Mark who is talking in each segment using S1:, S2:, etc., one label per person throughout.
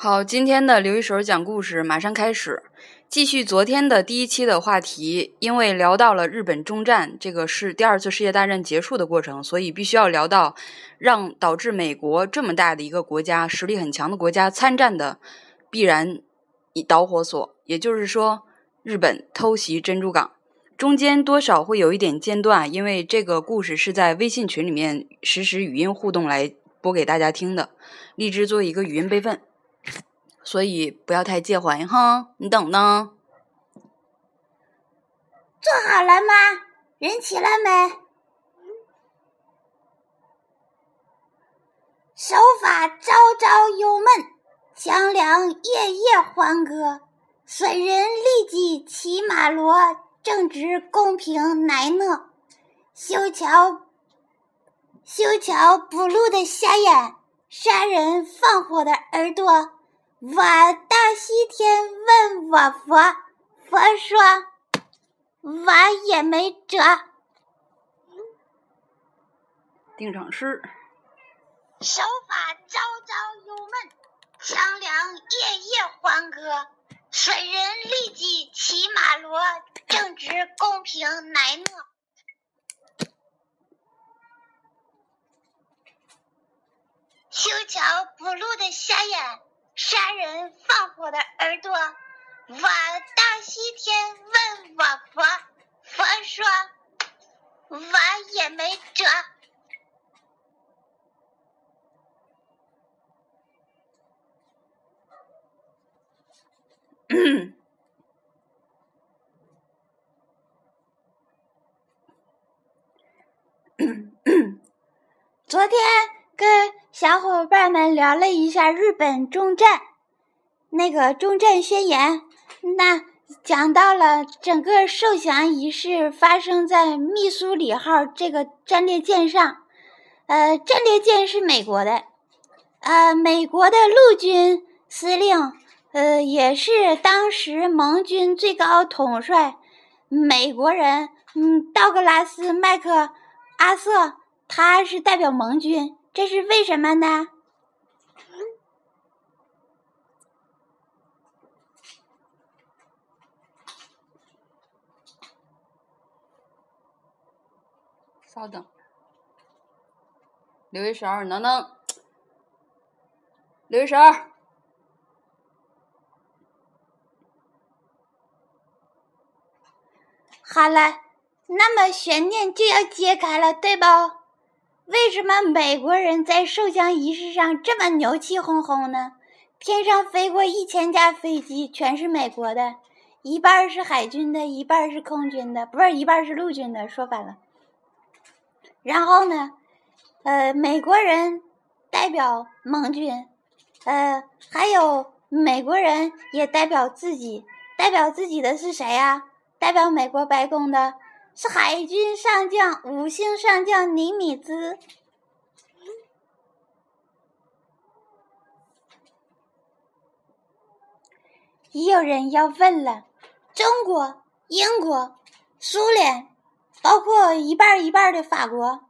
S1: 好，今天的刘一手讲故事马上开始，继续昨天的第一期的话题。因为聊到了日本中战，这个是第二次世界大战结束的过程，所以必须要聊到让导致美国这么大的一个国家、实力很强的国家参战的必然导火索，也就是说，日本偷袭珍珠港。中间多少会有一点间断，因为这个故事是在微信群里面实时语音互动来播给大家听的，荔枝做一个语音备份。所以不要太介怀哈，你等呢。
S2: 做好了吗？人齐了没？手法朝朝忧闷，枪梁夜夜欢歌。损人利己骑马骡，正直公平乃讷。修桥修桥补路的瞎眼，杀人放火的耳朵。我到西天问我佛，佛说我也没辙。
S1: 定场诗：
S2: 手法朝朝忧闷，枪梁夜夜欢歌。损人利己骑马骡，正直公平乃诺。修桥补路的瞎眼。杀人放火的耳朵，我到西天问我佛，佛说我也没辙。昨天跟。小伙伴们聊了一下日本中战，那个中战宣言，那讲到了整个受降仪式发生在密苏里号这个战列舰上，呃，战列舰是美国的，呃，美国的陆军司令，呃，也是当时盟军最高统帅，美国人，嗯，道格拉斯麦克阿瑟，他是代表盟军。这是为什么呢？
S1: 稍等，刘一十二，能能，刘一十二，
S2: 好了，那么悬念就要揭开了，对吧？为什么美国人在受降仪式上这么牛气哄哄呢？天上飞过一千架飞机，全是美国的，一半是海军的，一半是空军的，不是一半是陆军的，说反了。然后呢，呃，美国人代表盟军，呃，还有美国人也代表自己，代表自己的是谁呀？代表美国白宫的。是海军上将，五星上将尼米兹。也有人要问了：中国、英国、苏联，包括一半一半的法国，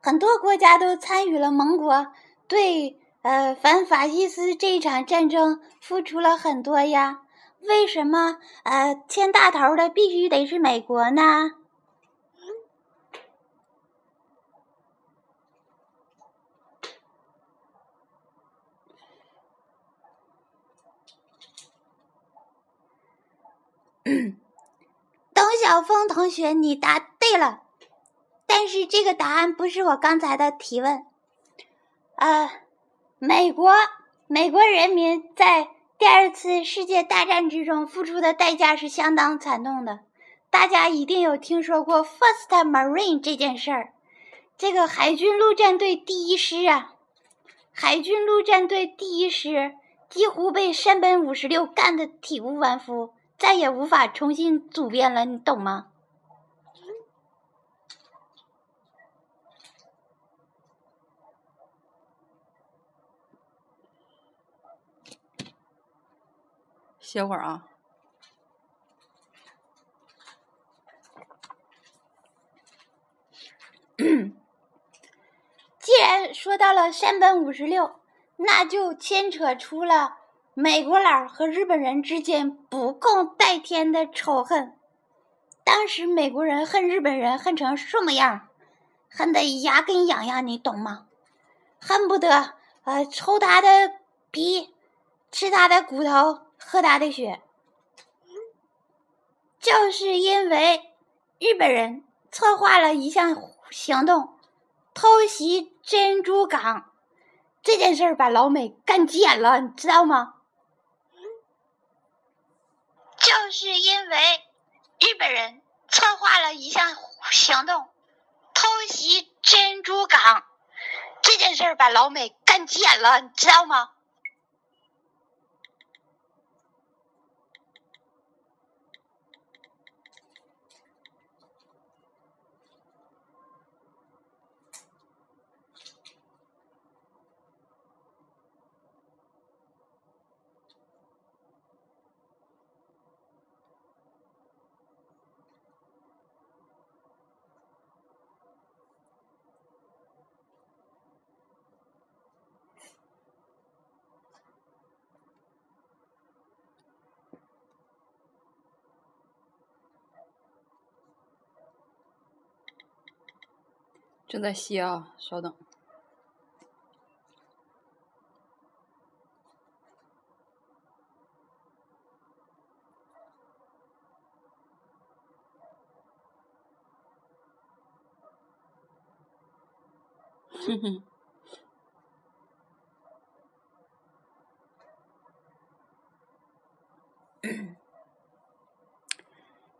S2: 很多国家都参与了盟国对呃反法西斯这一场战争，付出了很多呀。为什么呃牵大头的必须得是美国呢？董晓峰同学，你答对了，但是这个答案不是我刚才的提问。啊，美国，美国人民在第二次世界大战之中付出的代价是相当惨痛的。大家一定有听说过 First Marine 这件事儿，这个海军陆战队第一师啊，海军陆战队第一师几乎被山本五十六干得体无完肤。再也无法重新组编了，你懂吗？
S1: 歇会儿啊。
S2: 既然说到了山本五十六，那就牵扯出了美国佬和日本人之间不共戴天的仇恨。当时美国人恨日本人恨成什么样？恨得牙根痒痒，你懂吗？恨不得呃抽他的皮，吃他的骨头，喝他的血。就是因为日本人策划了一项行动，偷袭珍珠港，这件事儿把老美干急眼了，你知道吗？就是因为日本人策划了一项行动，偷袭珍珠港，这件事儿把老美干急眼了，你知道吗？
S1: 正在吸啊，稍等。哼哼。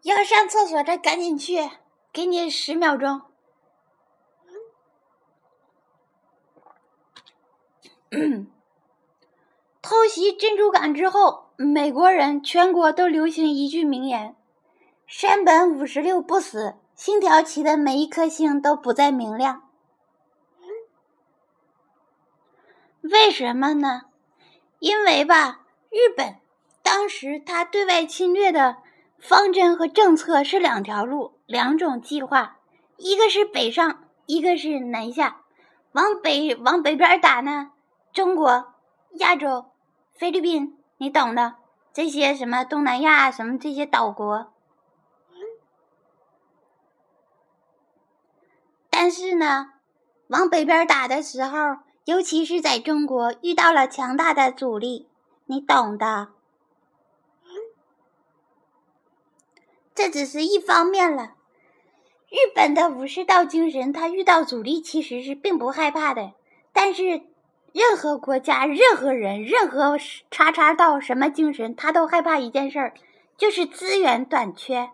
S2: 要上厕所的赶紧去，给你十秒钟。偷袭珍珠港之后，美国人全国都流行一句名言：“山本五十六不死，星条旗的每一颗星都不再明亮。”为什么呢？因为吧，日本当时他对外侵略的方针和政策是两条路、两种计划，一个是北上，一个是南下。往北往北边打呢？中国、亚洲、菲律宾，你懂的。这些什么东南亚什么这些岛国，但是呢，往北边打的时候，尤其是在中国遇到了强大的阻力，你懂的。这只是一方面了。日本的武士道精神，他遇到阻力其实是并不害怕的，但是。任何国家、任何人、任何叉叉到什么精神，他都害怕一件事儿，就是资源短缺。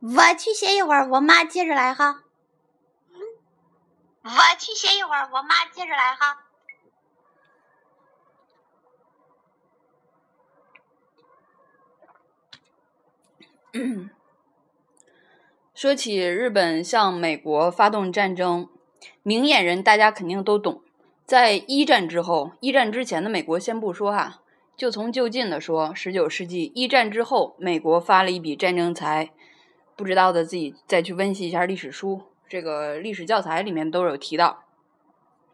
S2: 我去歇一会儿，我妈接着来哈。我去歇一会儿，我妈接着来哈。
S1: 嗯。说起日本向美国发动战争，明眼人大家肯定都懂。在一战之后，一战之前的美国先不说哈，就从就近的说，十九世纪一战之后，美国发了一笔战争财，不知道的自己再去温习一下历史书，这个历史教材里面都有提到。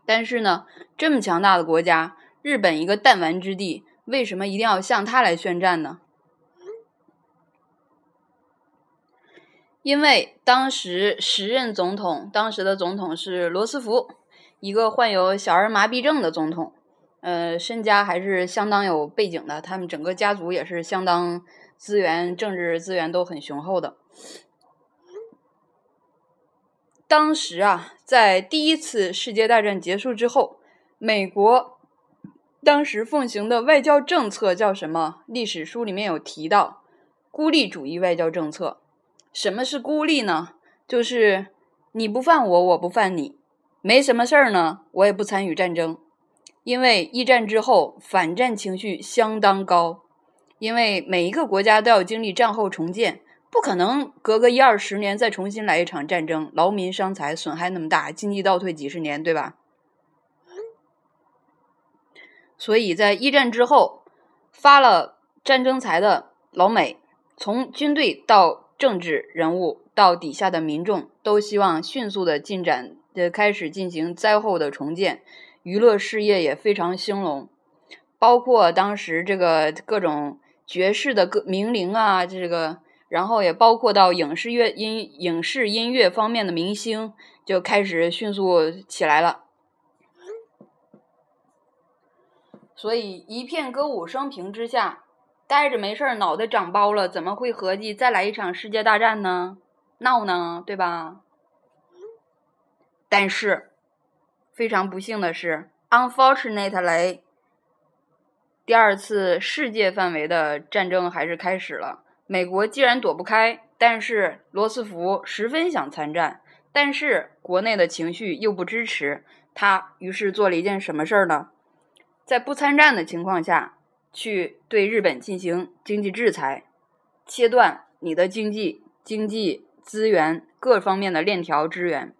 S1: 但是呢，这么强大的国家，日本一个弹丸之地，为什么一定要向他来宣战呢？因为当时时任总统，当时的总统是罗斯福，一个患有小儿麻痹症的总统，呃，身家还是相当有背景的，他们整个家族也是相当资源、政治资源都很雄厚的。当时啊，在第一次世界大战结束之后，美国当时奉行的外交政策叫什么？历史书里面有提到，孤立主义外交政策。什么是孤立呢？就是你不犯我，我不犯你，没什么事儿呢，我也不参与战争。因为一战之后反战情绪相当高，因为每一个国家都要经历战后重建，不可能隔个一二十年再重新来一场战争，劳民伤财，损害那么大，经济倒退几十年，对吧？所以在一战之后发了战争财的老美，从军队到政治人物到底下的民众，都希望迅速的进展，呃，开始进行灾后的重建。娱乐事业也非常兴隆，包括当时这个各种爵士的歌名伶啊，这个，然后也包括到影视乐音影视音乐方面的明星，就开始迅速起来了。所以一片歌舞升平之下。待着没事儿，脑袋长包了，怎么会合计再来一场世界大战呢？闹呢，对吧？但是非常不幸的是，unfortunately，第二次世界范围的战争还是开始了。美国既然躲不开，但是罗斯福十分想参战，但是国内的情绪又不支持他，于是做了一件什么事儿呢？在不参战的情况下。去对日本进行经济制裁，切断你的经济、经济资源各方面的链条支援。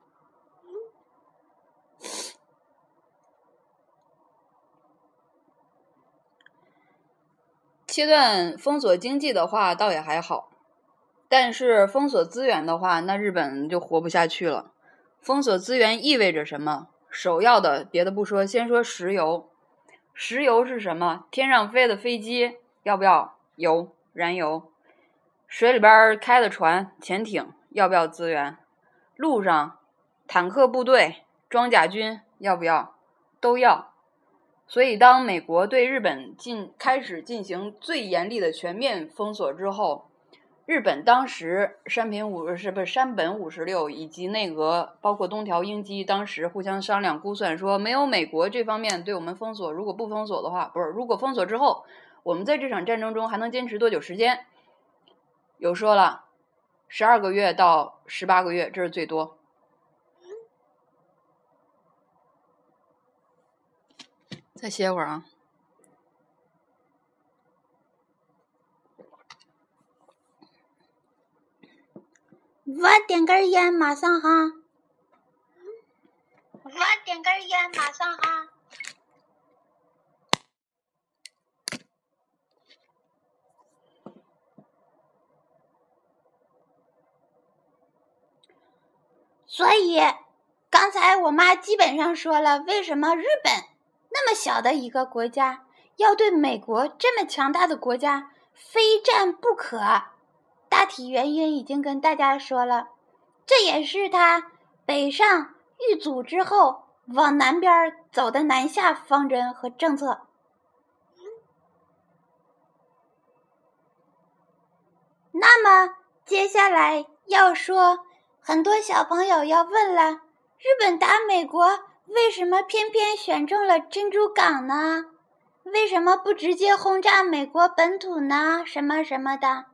S1: 切断封锁经济的话，倒也还好；但是封锁资源的话，那日本就活不下去了。封锁资源意味着什么？首要的，别的不说，先说石油。石油是什么？天上飞的飞机要不要油？燃油？水里边开的船、潜艇要不要资源？路上坦克部队、装甲军要不要？都要。所以，当美国对日本进开始进行最严厉的全面封锁之后。日本当时山平五是不是山本五十六以及内阁包括东条英机当时互相商量估算说，没有美国这方面对我们封锁，如果不封锁的话，不是如果封锁之后，我们在这场战争中还能坚持多久时间？有说了，十二个月到十八个月，这是最多。再歇会儿啊。
S2: 我点根烟，马上哈。
S3: 我点根烟，马上哈。
S2: 所以，刚才我妈基本上说了，为什么日本那么小的一个国家，要对美国这么强大的国家非战不可。大体原因已经跟大家说了，这也是他北上遇阻之后往南边走的南下方针和政策。那么接下来要说，很多小朋友要问了：日本打美国，为什么偏偏选中了珍珠港呢？为什么不直接轰炸美国本土呢？什么什么的？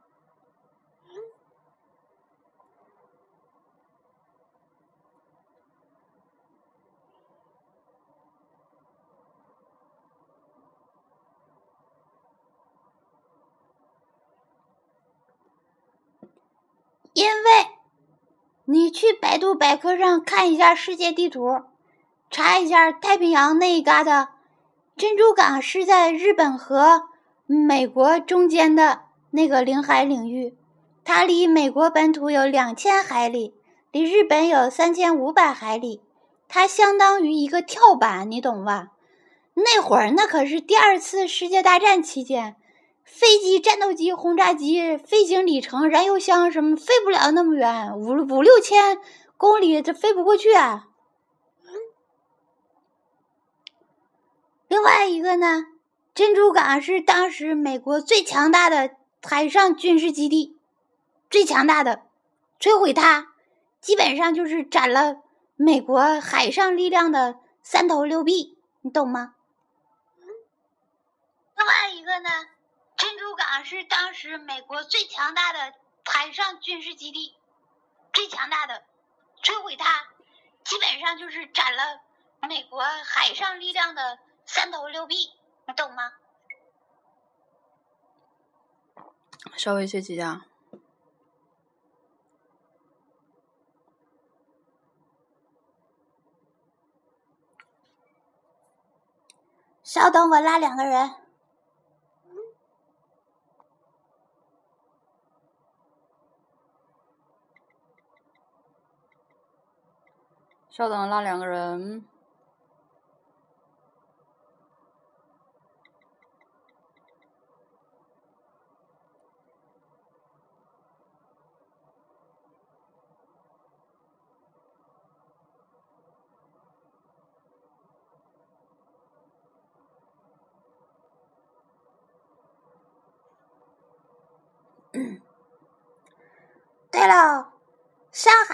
S2: 因为，你去百度百科上看一下世界地图，查一下太平洋那一旮的珍珠港是在日本和美国中间的那个领海领域，它离美国本土有两千海里，离日本有三千五百海里，它相当于一个跳板，你懂吧？那会儿那可是第二次世界大战期间。飞机、战斗机、轰炸机飞行里程、燃油箱什么飞不了那么远，五五六千公里这飞不过去啊。另外一个呢，珍珠港是当时美国最强大的海上军事基地，最强大的，摧毁它基本上就是斩了美国海上力量的三头六臂，你懂吗？
S3: 另外一个呢？珍珠港是当时美国最强大的海上军事基地，最强大的，摧毁它，基本上就是斩了美国海上力量的三头六臂，你懂吗？
S1: 稍微歇几下。
S2: 稍等，我拉两个人。
S1: 稍等，那两个人。
S2: 对了，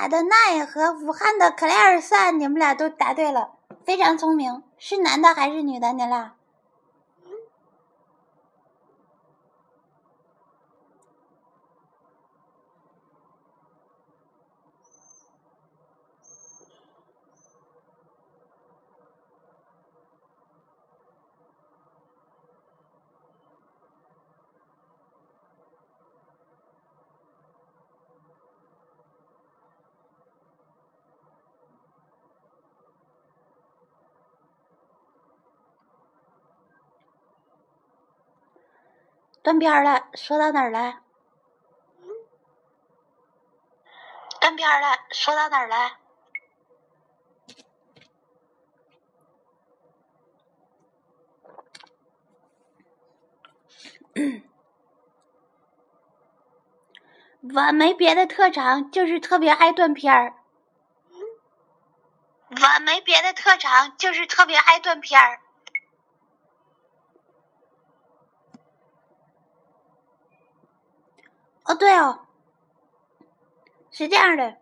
S2: 海的奈和武汉的克莱尔萨，你们俩都答对了，非常聪明。是男的还是女的？你俩？断片了，说到哪儿了？
S3: 断片了，说到哪儿了？
S2: 我没别的特长，就是特别爱断片儿。
S3: 我没别的特长，就是特别爱断片儿。
S2: 哦，对哦，是这样的，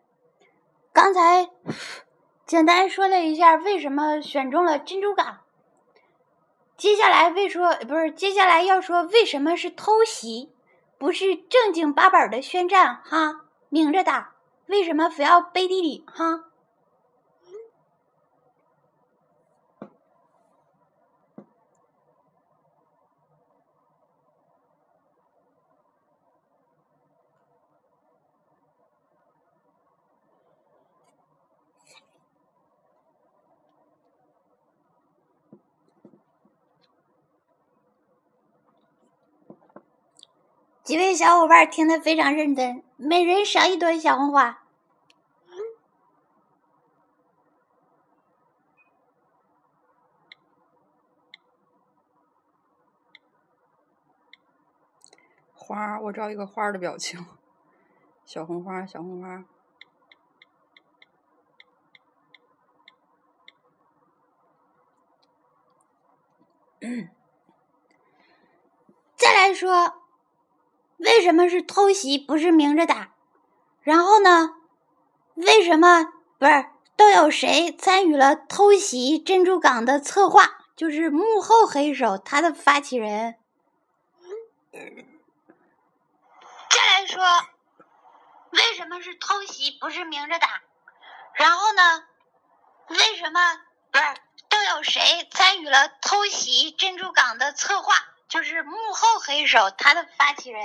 S2: 刚才 简单说了一下为什么选中了珍珠港。接下来为说不是，接下来要说为什么是偷袭，不是正经八百的宣战哈，明着打，为什么非要背地里哈？几位小伙伴听得非常认真，每人赏一朵小红花。
S1: 花，我找一个花的表情，小红花，小红花。
S2: 再来说，为什么是偷袭，不是明着打？然后呢？为什么不是都有谁参与了偷袭珍珠港的策划？就是幕后黑手，他的发起人。
S3: 再来说，为什么是偷袭，不是明着打？然后呢？为什么不是都有谁参与了偷袭珍珠港的策划？就是幕后黑手，他的发起人。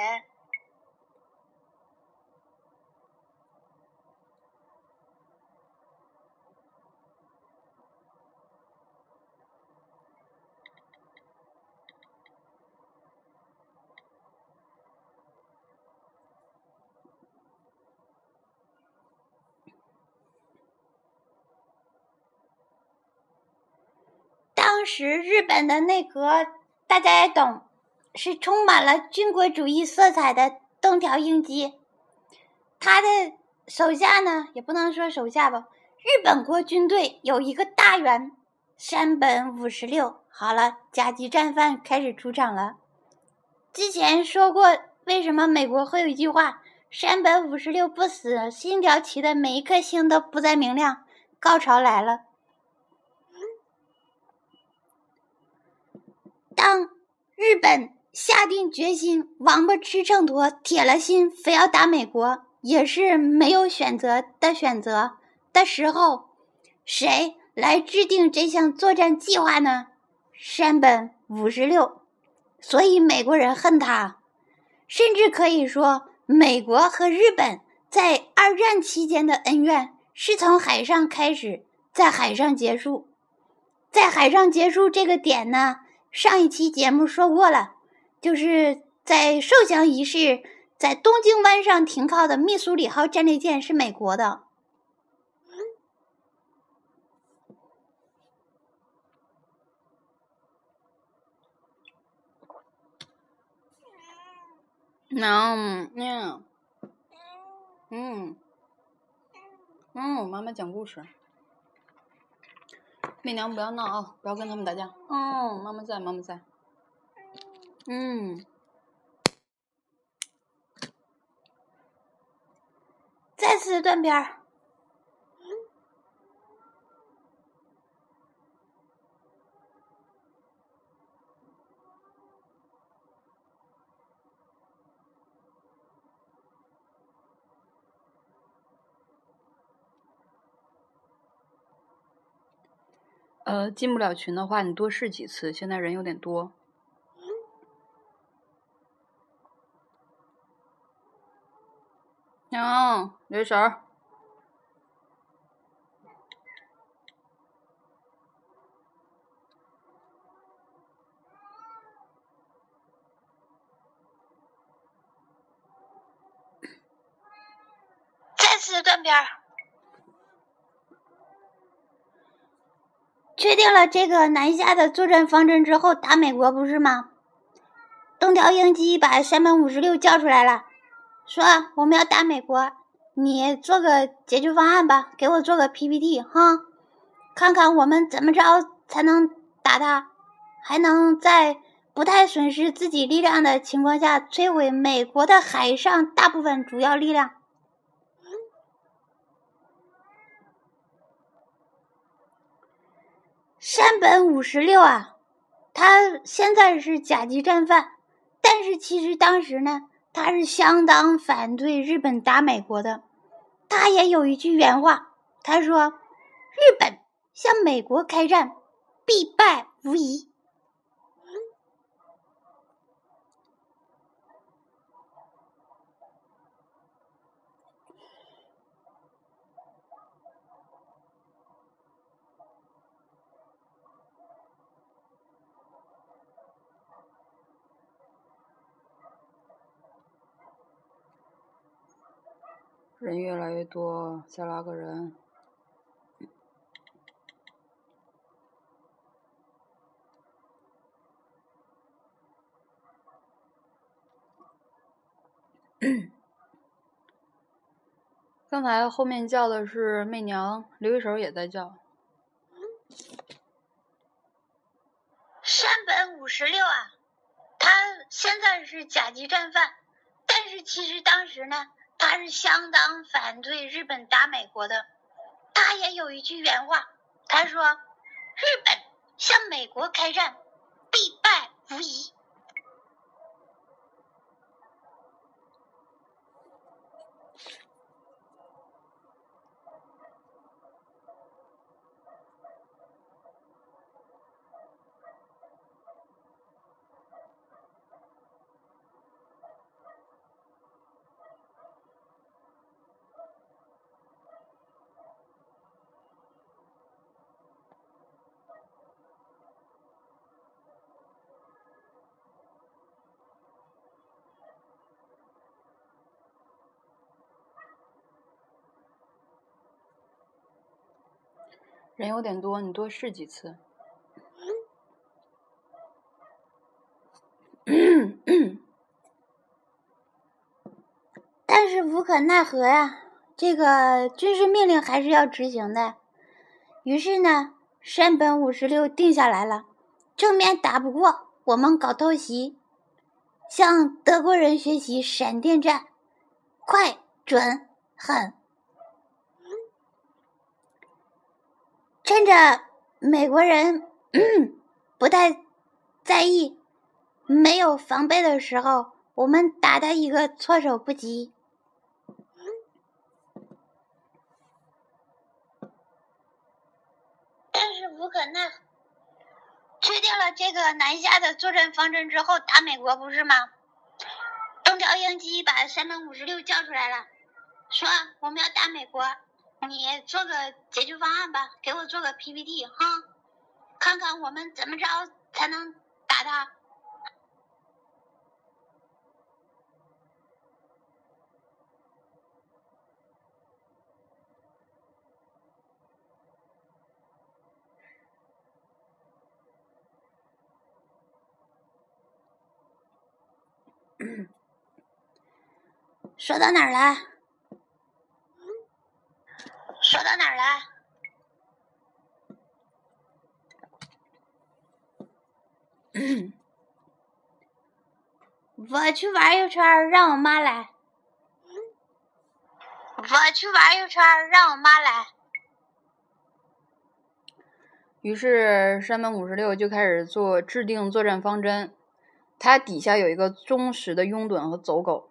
S2: 当时日本的内阁，大家也懂，是充满了军国主义色彩的东条英机。他的手下呢，也不能说手下吧，日本国军队有一个大员山本五十六。好了，甲级战犯开始出场了。之前说过，为什么美国会有一句话：“山本五十六不死，星条旗的每一颗星都不再明亮。”高潮来了。当日本下定决心，王八吃秤砣，铁了心非要打美国，也是没有选择的选择的时候，谁来制定这项作战计划呢？山本五十六。所以美国人恨他，甚至可以说，美国和日本在二战期间的恩怨是从海上开始，在海上结束。在海上结束这个点呢？上一期节目说过了就是在受降仪式在东京湾上停靠的密苏里号战列舰是美国的。
S1: 能能嗯嗯妈妈讲故事。媚娘不要闹啊，不要跟他们打架。嗯，妈妈在，妈妈在。嗯，
S2: 再次断片儿。
S1: 呃，进不了群的话，你多试几次。现在人有点多。娘，留神儿。
S3: 再次断片儿。
S2: 确定了这个南下的作战方针之后，打美国不是吗？东条英机把山本五十六叫出来了，说我们要打美国，你做个解决方案吧，给我做个 PPT 哈，看看我们怎么着才能打他，还能在不太损失自己力量的情况下摧毁美国的海上大部分主要力量。山本五十六啊，他现在是甲级战犯，但是其实当时呢，他是相当反对日本打美国的。他也有一句原话，他说：“日本向美国开战，必败无疑。”
S1: 人越来越多，再拉个人。刚才后面叫的是媚娘，刘一手也在叫。
S3: 山本五十六啊，他现在是甲级战犯，但是其实当时呢。他是相当反对日本打美国的，他也有一句原话，他说：“日本向美国开战，必败无疑。”
S1: 人有点多，你多试几次。
S2: 但是无可奈何呀，这个军事命令还是要执行的。于是呢，山本五十六定下来了：正面打不过，我们搞偷袭，向德国人学习闪电战，快、准、狠。趁着美国人 不太在意、没有防备的时候，我们打他一个措手不及。
S3: 但是无可奈何，确定了这个南下的作战方针之后，打美国不是吗？东条英机把山本五十六叫出来了，说我们要打美国。你做个解决方案吧，给我做个 PPT 哈，看看我们怎么着才能打他。
S2: 说到哪儿了？
S3: 说到哪儿了？
S2: 我去玩一圈，让我妈来。
S3: 我去玩一圈，让我妈来。
S1: 于是山本五十六就开始做制定作战方针，他底下有一个忠实的拥趸和走狗。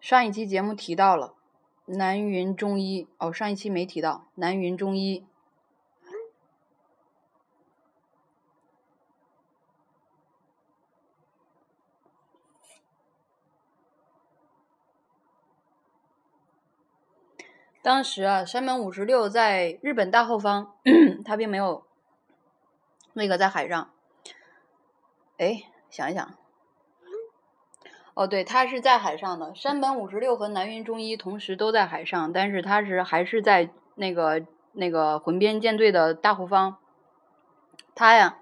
S1: 上一期节目提到了南云中一，哦，上一期没提到南云中一。当时啊，山本五十六在日本大后方，他并没有那个在海上。哎，想一想，哦，对，他是在海上的。山本五十六和南云忠一同时都在海上，但是他是还是在那个那个浑边舰队的大后方。他呀，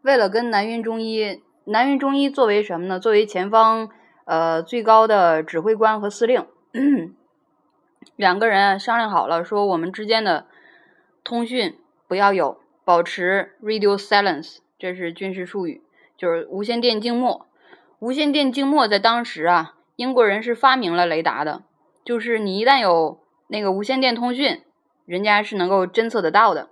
S1: 为了跟南云忠一，南云忠一作为什么呢？作为前方呃最高的指挥官和司令。两个人商量好了，说我们之间的通讯不要有，保持 radio silence，这是军事术语，就是无线电静默。无线电静默在当时啊，英国人是发明了雷达的，就是你一旦有那个无线电通讯，人家是能够侦测得到的。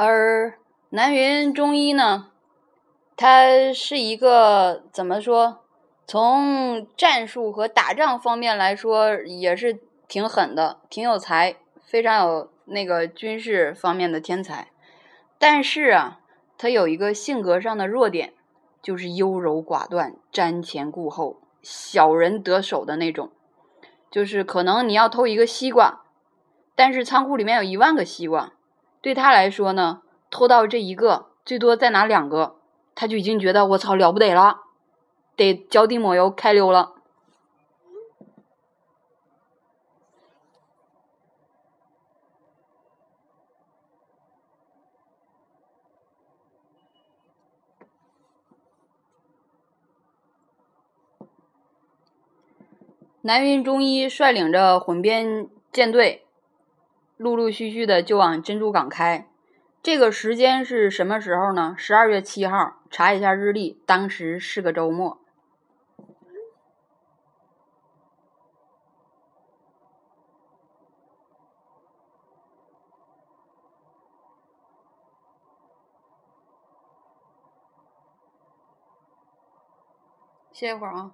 S1: 而南云中一呢，他是一个怎么说？从战术和打仗方面来说，也是挺狠的，挺有才，非常有那个军事方面的天才。但是啊，他有一个性格上的弱点，就是优柔寡断、瞻前顾后、小人得手的那种。就是可能你要偷一个西瓜，但是仓库里面有一万个西瓜。对他来说呢，偷到这一个，最多再拿两个，他就已经觉得我操了不得了，得脚底抹油开溜了。南云忠一率领着混编舰队。陆陆续续的就往珍珠港开，这个时间是什么时候呢？十二月七号，查一下日历，当时是个周末。歇一会儿啊。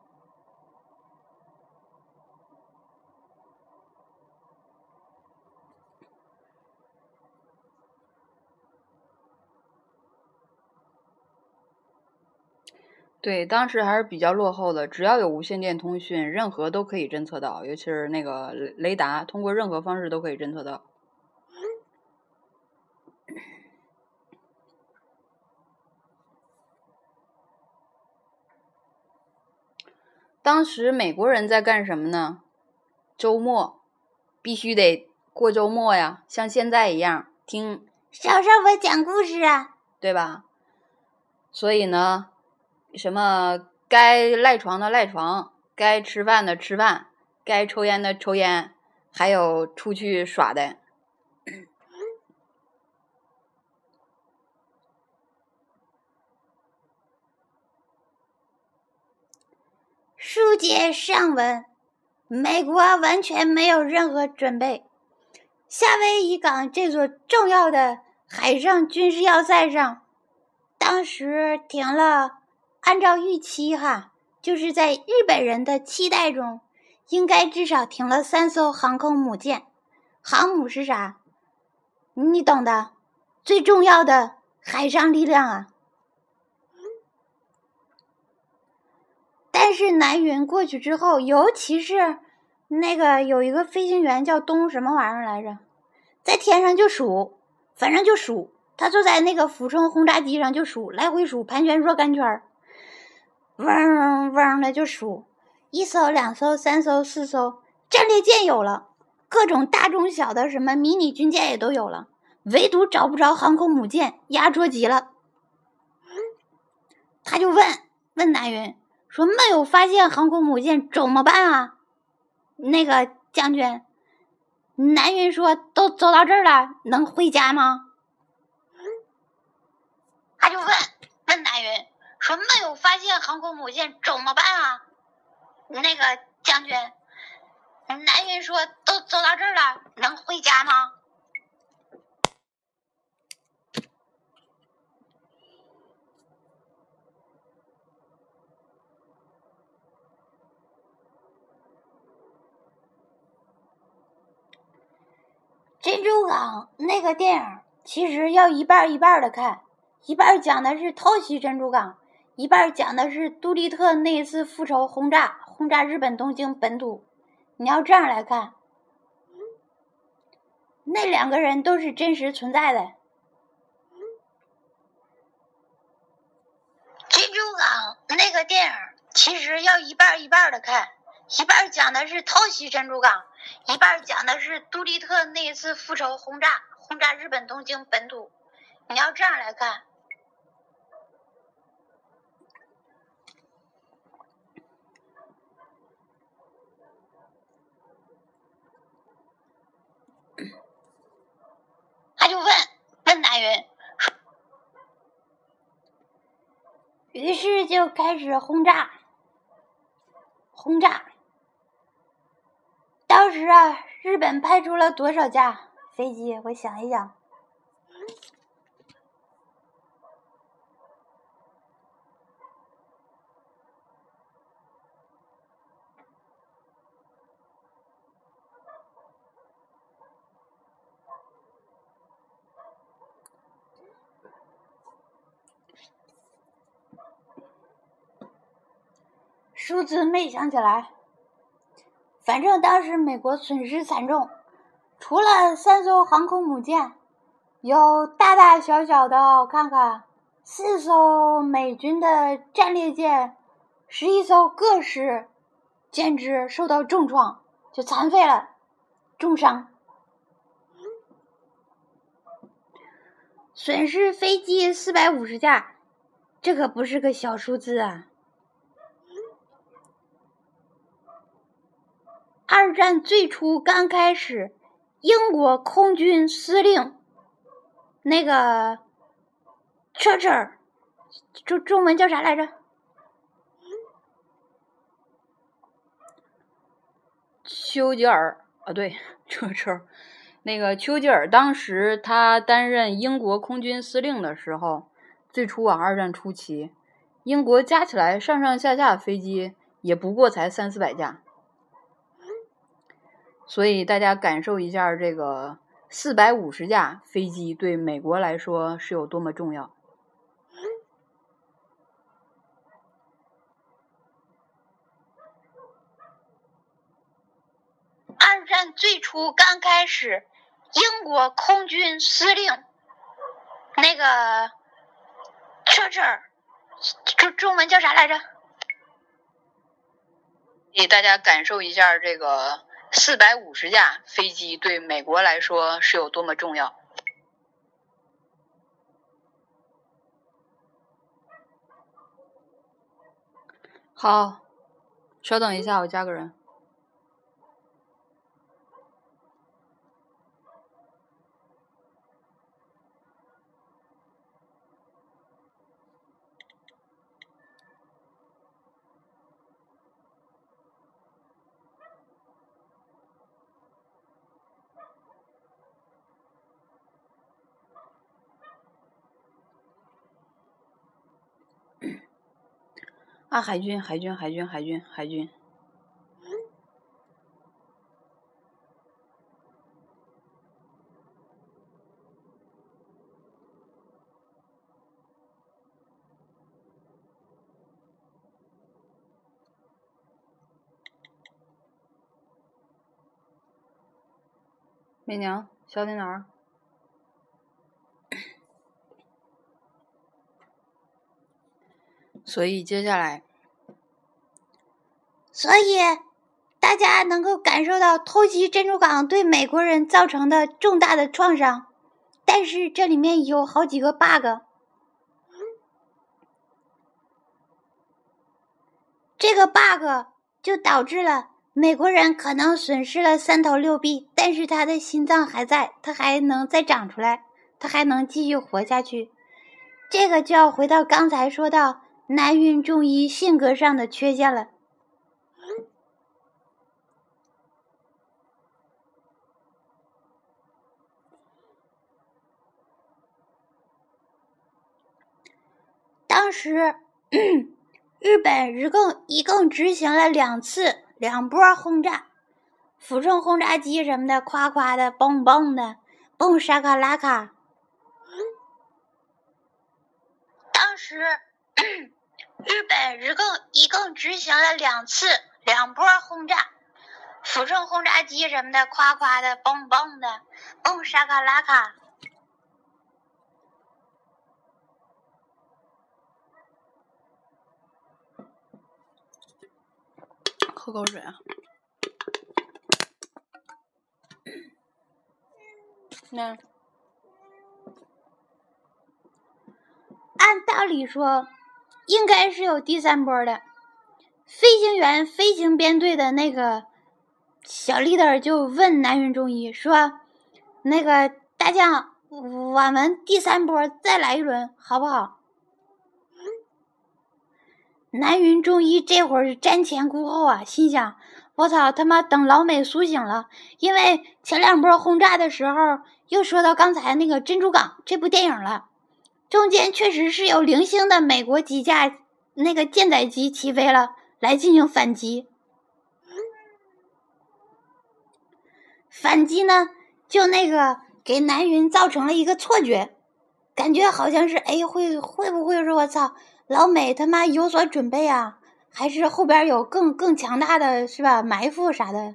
S1: 对，当时还是比较落后的。只要有无线电通讯，任何都可以侦测到，尤其是那个雷达，通过任何方式都可以侦测到。当时美国人在干什么呢？周末必须得过周末呀，像现在一样听
S2: 小少我讲故事啊，
S1: 对吧？所以呢。什么该赖床的赖床，该吃饭的吃饭，该抽烟的抽烟，还有出去耍的。
S2: 书接上文，美国完全没有任何准备。夏威夷港这座重要的海上军事要塞上，当时停了。按照预期，哈，就是在日本人的期待中，应该至少停了三艘航空母舰。航母是啥？你懂的，最重要的海上力量啊。但是南云过去之后，尤其是那个有一个飞行员叫东什么玩意儿来着，在天上就数反正就数。他坐在那个俯冲轰炸机上就数，来回数，盘旋若干圈儿，嗡嗡的就数，一艘、两艘、三艘、四艘，战列舰有了，各种大中小的什么迷你军舰也都有了，唯独找不着航空母舰，压着急了。他就问问南云说：“没有发现航空母舰怎么办啊？”那个将军，南云说：“都走到这儿了，能回家吗？”
S3: 他就问问南云说：“没有发现航空母舰怎么办啊？”那个将军，南云说：“都走到这儿了，能回家吗？”
S2: 珍珠港那个电影其实要一半一半的看。一半讲的是偷袭珍珠港，一半讲的是杜立特那一次复仇轰炸轰炸日本东京本土。你要这样来看，那两个人都是真实存在的。
S3: 珍珠港那个电影其实要一半一半的看，一半讲的是偷袭珍珠港，一半讲的是杜立特那一次复仇轰炸轰炸日本东京本土。你要这样来看。他就问问南云，
S2: 于是就开始轰炸，轰炸。当时啊，日本派出了多少架飞机？我想一想。字没想起来，反正当时美国损失惨重，除了三艘航空母舰，有大大小小的，我看看，四艘美军的战列舰，十一艘各式舰只受到重创，就残废了，重伤，损失飞机四百五十架，这可不是个小数字啊。二战最初刚开始，英国空军司令那个 Churchill，中中文叫啥来着？
S1: 丘吉尔啊，对车车那个丘吉尔当时他担任英国空军司令的时候，最初啊，二战初期，英国加起来上上下下飞机也不过才三四百架。所以大家感受一下，这个四百五十架飞机对美国来说是有多么重要。
S3: 二战最初刚开始，英国空军司令那个 Churchill，中中文叫啥来着？
S1: 给大家感受一下这个。四百五十架飞机对美国来说是有多么重要？好，稍等一下，我加个人。啊，海军，海军，海军，海军，海军。媚娘，小在哪儿？所以接下来，
S2: 所以大家能够感受到偷袭珍珠港对美国人造成的重大的创伤，但是这里面有好几个 bug。这个 bug 就导致了美国人可能损失了三头六臂，但是他的心脏还在，他还能再长出来，他还能继续活下去。这个就要回到刚才说到南云中一性格上的缺陷了。当时。日本一共一共执行了两次两波轰炸，俯冲轰炸机什么的，夸夸的，蹦蹦的，蹦沙卡拉卡。
S3: 当时日本一共一共执行了两次两波轰炸，俯冲轰炸机什么的，夸夸的，嘣嘣的，嘣沙卡拉卡。
S1: 喝口水啊！那
S2: 按道理说，应该是有第三波的。飞行员飞行编队的那个小 leader 就问南云中医说：“那个大将，我们第三波再来一轮，好不好？”南云中医这会儿是瞻前顾后啊，心想：我操他妈，等老美苏醒了，因为前两波轰炸的时候又说到刚才那个珍珠港这部电影了，中间确实是有零星的美国几架那个舰载机起飞了，来进行反击。反击呢，就那个给南云造成了一个错觉，感觉好像是哎，会会不会是我操？老美他妈有所准备啊，还是后边有更更强大的是吧？埋伏啥的。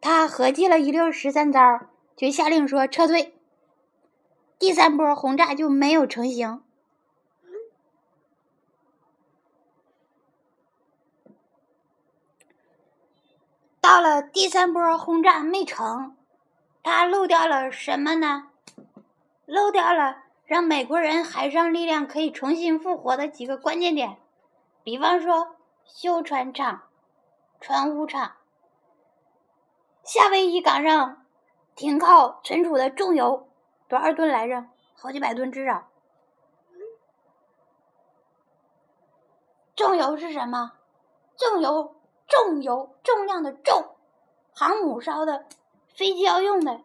S2: 他合计了一溜十三招，就下令说撤退。第三波轰炸就没有成型。到了第三波轰炸没成，他漏掉了什么呢？漏掉了。让美国人海上力量可以重新复活的几个关键点，比方说修船厂、船坞厂、夏威夷港上停靠存储的重油多少吨来着？好几百吨至少。重油是什么？重油，重油，重量的重，航母烧的，飞机要用的，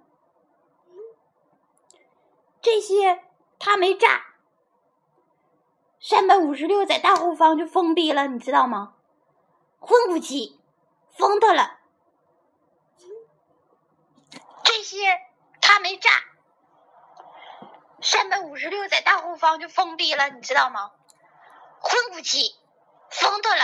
S2: 这些。他没炸，三百五十六在大后方就封闭了，你知道吗？混不起，封他了。
S3: 这些他没炸，三百五十六在大后方就封闭了，你知道吗？混不起，封它了。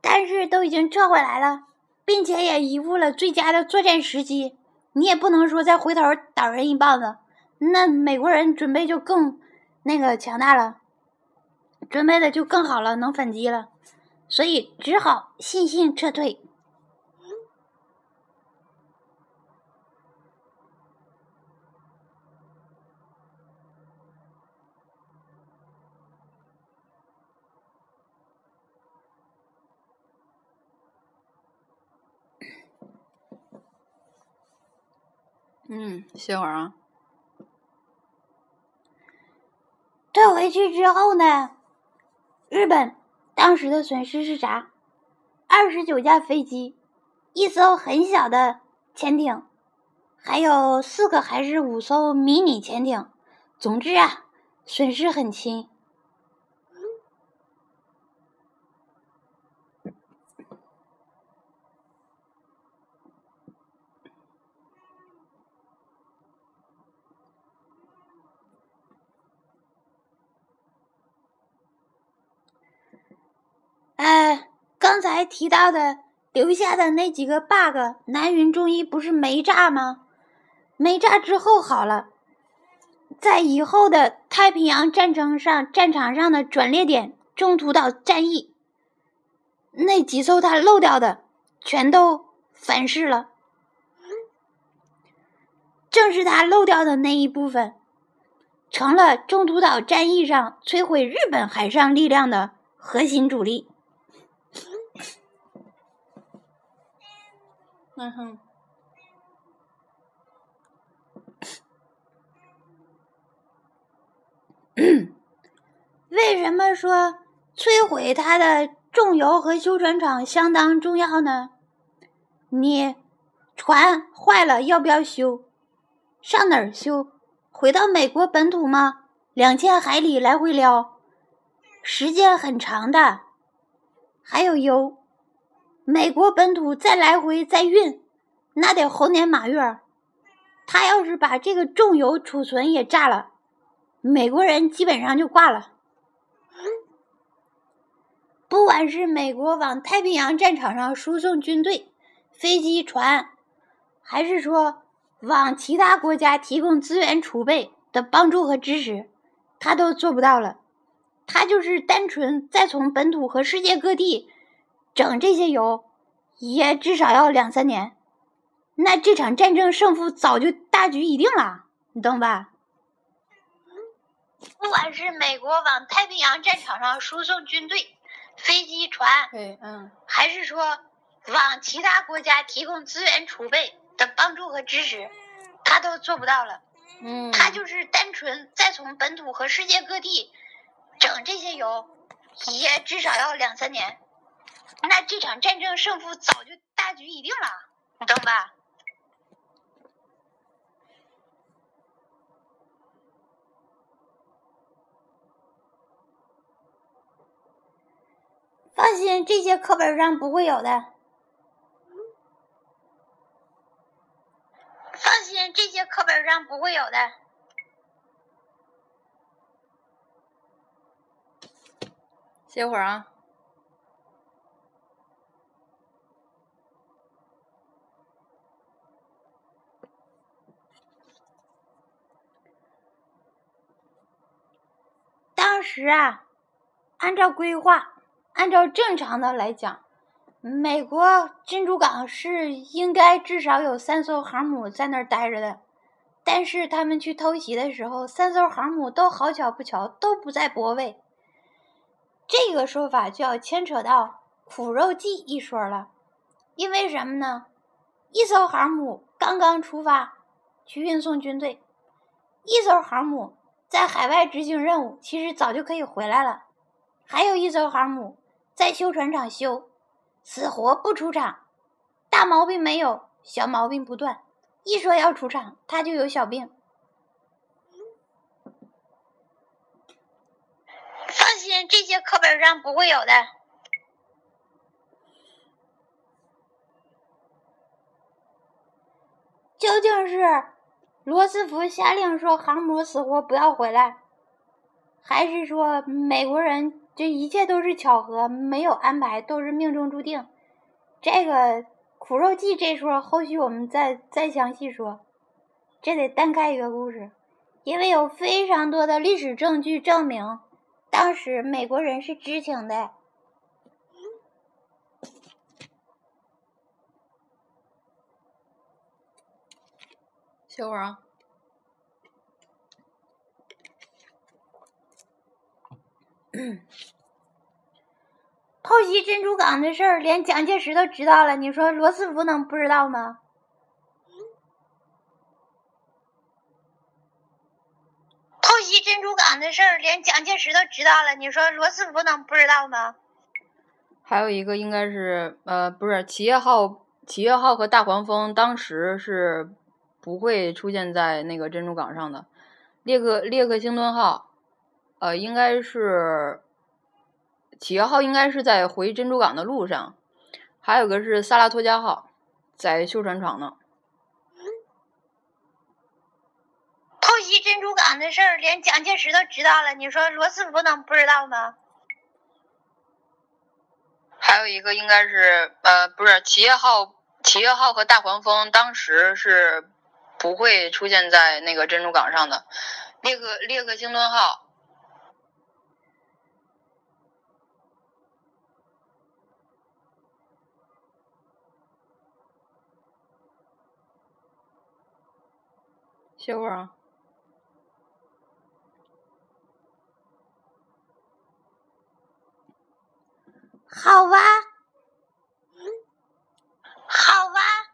S2: 但是都已经撤回来了，并且也遗误了最佳的作战时机。你也不能说再回头打人一棒子，那美国人准备就更那个强大了，准备的就更好了，能反击了，所以只好悻悻撤退。
S1: 嗯，歇会儿啊。
S2: 退回去之后呢，日本当时的损失是啥？二十九架飞机，一艘很小的潜艇，还有四个还是五艘迷你潜艇。总之啊，损失很轻。呃，刚才提到的留下的那几个 bug，南云忠一不是没炸吗？没炸之后好了，在以后的太平洋战争上战场上的转捩点中途岛战役，那几艘他漏掉的全都反噬了。正是他漏掉的那一部分，成了中途岛战役上摧毁日本海上力量的核心主力。
S1: 嗯哼，
S2: 为什么说摧毁它的重油和修船厂相当重要呢？你船坏了要不要修？上哪儿修？回到美国本土吗？两千海里来回撩，时间很长的。还有油，美国本土再来回再运，那得猴年马月。他要是把这个重油储存也炸了，美国人基本上就挂了。不管是美国往太平洋战场上输送军队、飞机、船，还是说往其他国家提供资源储备的帮助和支持，他都做不到了。他就是单纯再从本土和世界各地整这些油，也至少要两三年。那这场战争胜负早就大局已定了，你懂吧？
S3: 不管是美国往太平洋战场上输送军队、飞机、船，
S1: 对，嗯，
S3: 还是说往其他国家提供资源储备的帮助和支持，他都做不到了。
S1: 嗯，
S3: 他就是单纯再从本土和世界各地整这些油，也至少要两三年。那这场战争胜负早就大局已定了，你懂吧？
S2: 放心，这些课本上不会有的。
S3: 放心，这些课本上不会有的。
S1: 歇会儿啊。
S2: 当时啊，按照规划，按照正常的来讲，美国珍珠港是应该至少有三艘航母在那儿待着的。但是他们去偷袭的时候，三艘航母都好巧不巧都不在泊位。这个说法就要牵扯到苦肉计一说了，因为什么呢？一艘航母刚刚出发去运送军队，一艘航母在海外执行任务，其实早就可以回来了。还有一艘航母在修船厂修，死活不出厂，大毛病没有，小毛病不断。一说要出厂，他就有小病。
S3: 放心，这些课本上不会有的。
S2: 究竟是罗斯福下令说航母死活不要回来，还是说美国人这一切都是巧合，没有安排，都是命中注定？这个苦肉计这说，后续我们再再详细说。这得单开一个故事，因为有非常多的历史证据证明，当时美国人是知情的。
S1: 歇会儿啊。
S2: 偷袭珍珠港的事儿，连蒋介石都知道了，你说罗斯福能不知道吗？
S3: 偷袭珍珠港的事儿，连蒋介石都知道了，你说罗斯福能不知道吗？
S1: 还有一个应该是呃，不是企业号，企业号和大黄蜂当时是不会出现在那个珍珠港上的。列克列克星顿号，呃，应该是企业号应该是在回珍珠港的路上，还有个是萨拉托加号，在修船厂呢。
S3: 偷袭珍珠港的事儿，连蒋介石都知道了，你说罗斯福能不知道吗？
S1: 还有一个应该是呃，不是企业号，企业号和大黄蜂当时是不会出现在那个珍珠港上的，列克列克星顿号。歇会儿啊。
S2: 好哇，
S3: 好哇。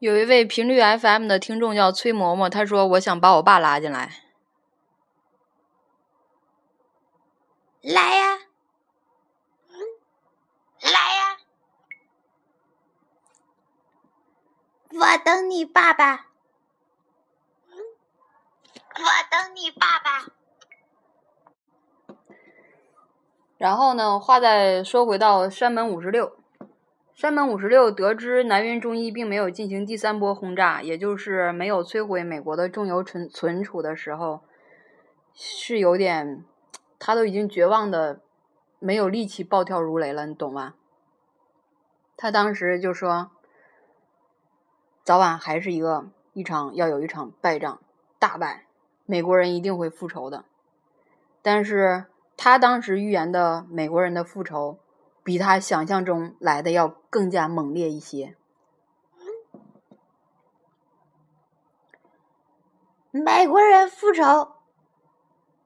S1: 有一位频率 FM 的听众叫崔嬷嬷，他说：“我想把我爸拉进来。”
S2: 来呀，
S3: 来呀！
S2: 我等你爸爸。
S3: 我等你爸爸。
S1: 然后呢？话再说回到山门五十六，山本五十六得知南云中一并没有进行第三波轰炸，也就是没有摧毁美国的重油存存储的时候，是有点，他都已经绝望的没有力气暴跳如雷了，你懂吗？他当时就说，早晚还是一个一场要有一场败仗，大败，美国人一定会复仇的，但是。他当时预言的美国人的复仇，比他想象中来的要更加猛烈一些。
S2: 美国人复仇，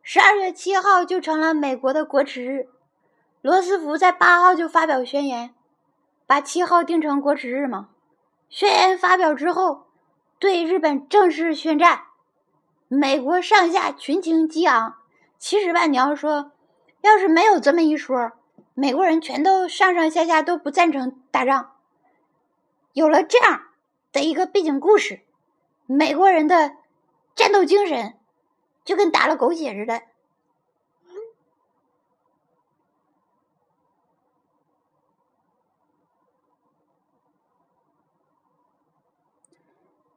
S2: 十二月七号就成了美国的国耻日。罗斯福在八号就发表宣言，把七号定成国耻日嘛。宣言发表之后，对日本正式宣战，美国上下群情激昂。其实吧，你要说。要是没有这么一说，美国人全都上上下下都不赞成打仗。有了这样的一个背景故事，美国人的战斗精神就跟打了狗血似的。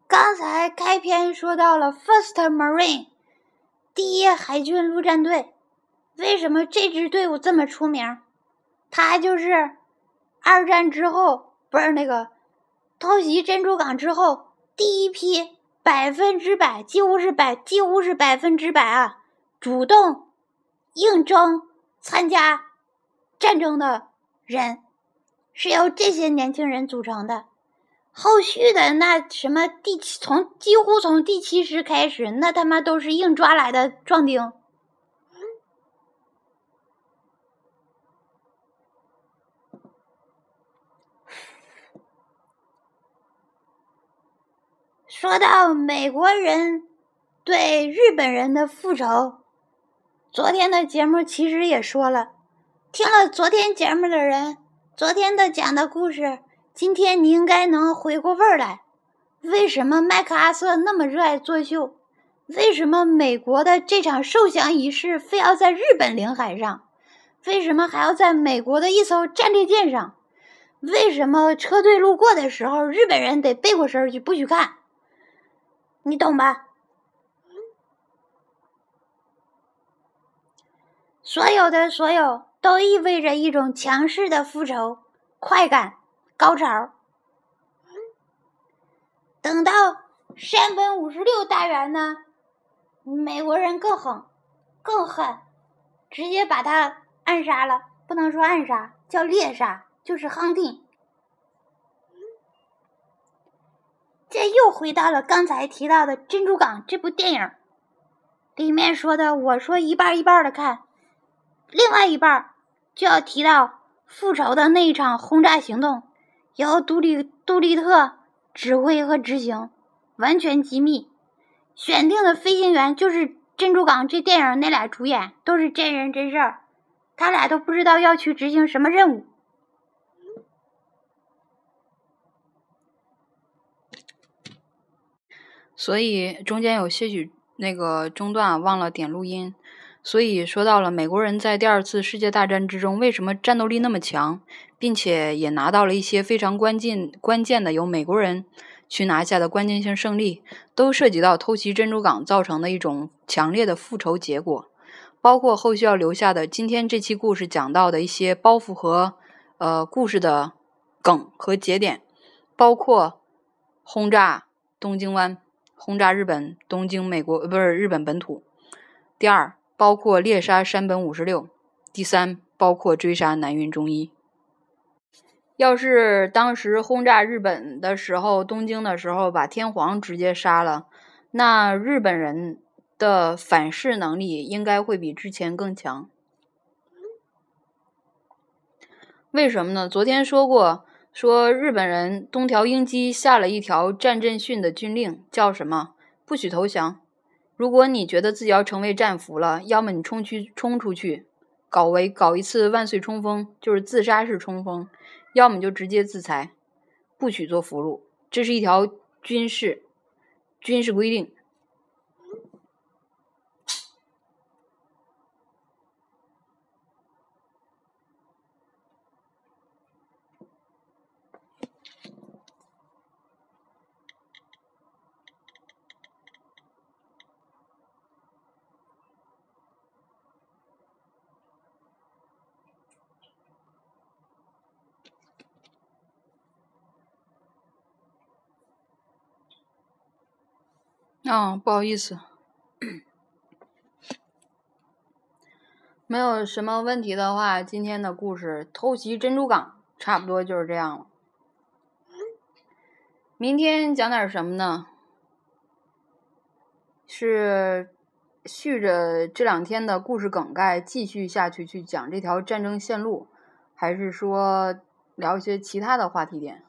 S2: 刚才开篇说到了 First Marine，第一海军陆战队。为什么这支队伍这么出名？他就是二战之后，不是那个偷袭珍珠港之后第一批百分之百，几乎是百，几乎是百分之百啊，主动应征参加战争的人，是由这些年轻人组成的。后续的那什么第七，从几乎从第七师开始，那他妈都是硬抓来的壮丁。说到美国人对日本人的复仇，昨天的节目其实也说了，听了昨天节目的人，昨天的讲的故事，今天你应该能回过味儿来。为什么麦克阿瑟那么热爱作秀？为什么美国的这场受降仪式非要在日本领海上？为什么还要在美国的一艘战列舰上？为什么车队路过的时候，日本人得背过身去，不许看？你懂吧？所有的所有都意味着一种强势的复仇快感高潮。等到山本五十六大员呢，美国人更狠，更狠，直接把他暗杀了。不能说暗杀，叫猎杀，就是 hunting。这又回到了刚才提到的《珍珠港》这部电影里面说的。我说一半一半的看，另外一半就要提到复仇的那一场轰炸行动，由杜立杜立特指挥和执行，完全机密。选定的飞行员就是《珍珠港》这电影那俩主演，都是真人真事儿，他俩都不知道要去执行什么任务。
S1: 所以中间有些许那个中断，忘了点录音。所以说到了美国人在第二次世界大战之中为什么战斗力那么强，并且也拿到了一些非常关键关键的由美国人去拿下的关键性胜利，都涉及到偷袭珍珠港造成的一种强烈的复仇结果，包括后续要留下的今天这期故事讲到的一些包袱和呃故事的梗和节点，包括轰炸东京湾、轰炸日本东京美国不是日本本土。第二，包括猎杀山本五十六。第三，包括追杀南云忠一。要是当时轰炸日本的时候，东京的时候把天皇直接杀了，那日本人的反噬能力应该会比之前更强。为什么呢？昨天说过，说日本人东条英机下了一条战阵训的军令，叫什么？不许投降。如果你觉得自己要成为战俘了，要么你冲去冲出去，搞为搞一次万岁冲锋，就是自杀式冲锋。要么就直接自裁，不许做俘虏，这是一条军事军事规定。啊，不好意思，没有什么问题的话，今天的故事偷袭珍珠港差不多就是这样了。明天讲点什么呢？是续着这两天的故事梗概继续下去去讲这条战争线路，还是说聊一些其他的话题点？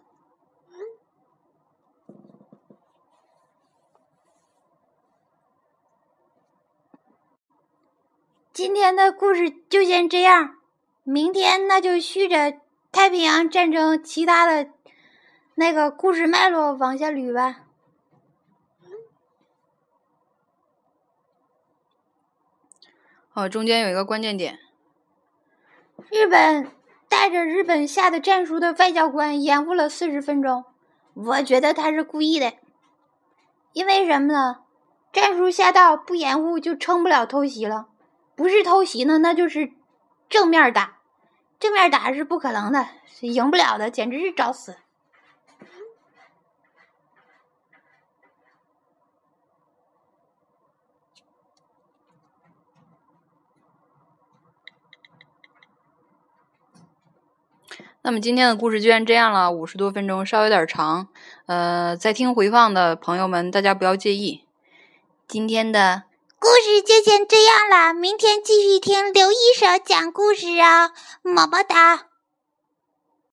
S2: 今天的故事就先这样，明天那就续着太平洋战争其他的那个故事脉络往下捋吧。
S1: 哦，中间有一个关键点，
S2: 日本带着日本下的战书的外交官延误了四十分钟，我觉得他是故意的，因为什么呢？战书下到不延误就成不了偷袭了。不是偷袭呢，那就是正面打，正面打是不可能的，赢不了的，简直是找死。
S1: 那么今天的故事就先这样了，五十多分钟，稍微有点长，呃，在听回放的朋友们，大家不要介意。今天的。
S2: 故事就先这样了，明天继续听刘一手讲故事哦，么么哒。